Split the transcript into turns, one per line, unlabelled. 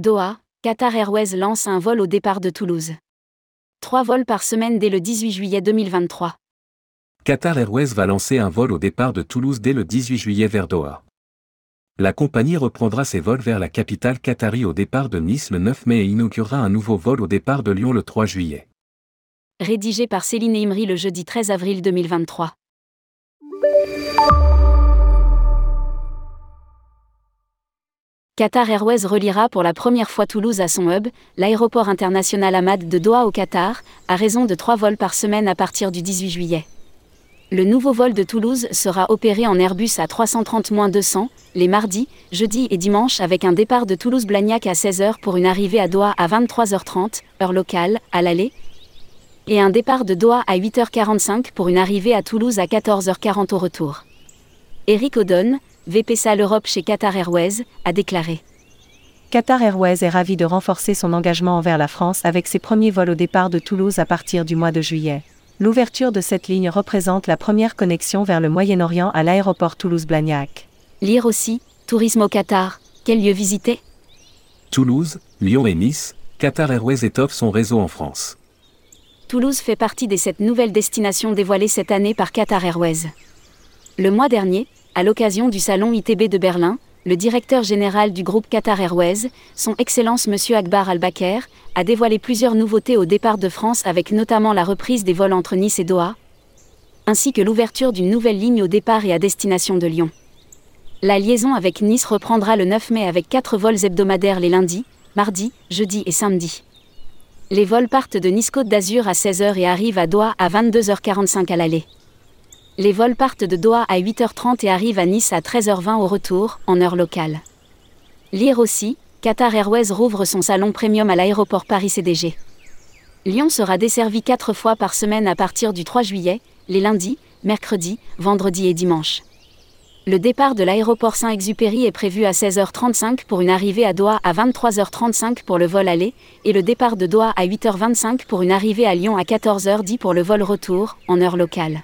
Doha, Qatar Airways lance un vol au départ de Toulouse. Trois vols par semaine dès le 18 juillet 2023.
Qatar Airways va lancer un vol au départ de Toulouse dès le 18 juillet vers Doha. La compagnie reprendra ses vols vers la capitale qatari au départ de Nice le 9 mai et inaugurera un nouveau vol au départ de Lyon le 3 juillet.
Rédigé par Céline Imri le jeudi 13 avril 2023. Qatar Airways reliera pour la première fois Toulouse à son hub, l'aéroport international Ahmad de Doha au Qatar, à raison de trois vols par semaine à partir du 18 juillet. Le nouveau vol de Toulouse sera opéré en Airbus à 330-200, les mardis, jeudis et dimanches avec un départ de Toulouse-Blagnac à 16h pour une arrivée à Doha à 23h30, heure locale, à l'aller, et un départ de Doha à 8h45 pour une arrivée à Toulouse à 14h40 au retour. Eric Odon, VP Sal Europe chez Qatar Airways, a déclaré.
Qatar Airways est ravi de renforcer son engagement envers la France avec ses premiers vols au départ de Toulouse à partir du mois de juillet. L'ouverture de cette ligne représente la première connexion vers le Moyen-Orient à l'aéroport Toulouse-Blagnac.
Lire aussi, Tourisme au Qatar, quel lieu visiter?
Toulouse, Lyon et Nice, Qatar Airways étoffe son réseau en France.
Toulouse fait partie des sept nouvelles destinations dévoilées cette année par Qatar Airways. Le mois dernier, à l'occasion du salon ITB de Berlin, le directeur général du groupe Qatar Airways, son Excellence M. Akbar Al-Bakr, a dévoilé plusieurs nouveautés au départ de France avec notamment la reprise des vols entre Nice et Doha, ainsi que l'ouverture d'une nouvelle ligne au départ et à destination de Lyon. La liaison avec Nice reprendra le 9 mai avec quatre vols hebdomadaires les lundis, mardis, jeudis et samedis. Les vols partent de Nice Côte d'Azur à 16h et arrivent à Doha à 22h45 à l'aller. Les vols partent de Doha à 8h30 et arrivent à Nice à 13h20 au retour, en heure locale. Lire aussi, Qatar Airways rouvre son salon premium à l'aéroport Paris-CDG. Lyon sera desservi 4 fois par semaine à partir du 3 juillet, les lundis, mercredis, vendredis et dimanches. Le départ de l'aéroport Saint-Exupéry est prévu à 16h35 pour une arrivée à Doha à 23h35 pour le vol aller, et le départ de Doha à 8h25 pour une arrivée à Lyon à 14h10 pour le vol retour, en heure locale.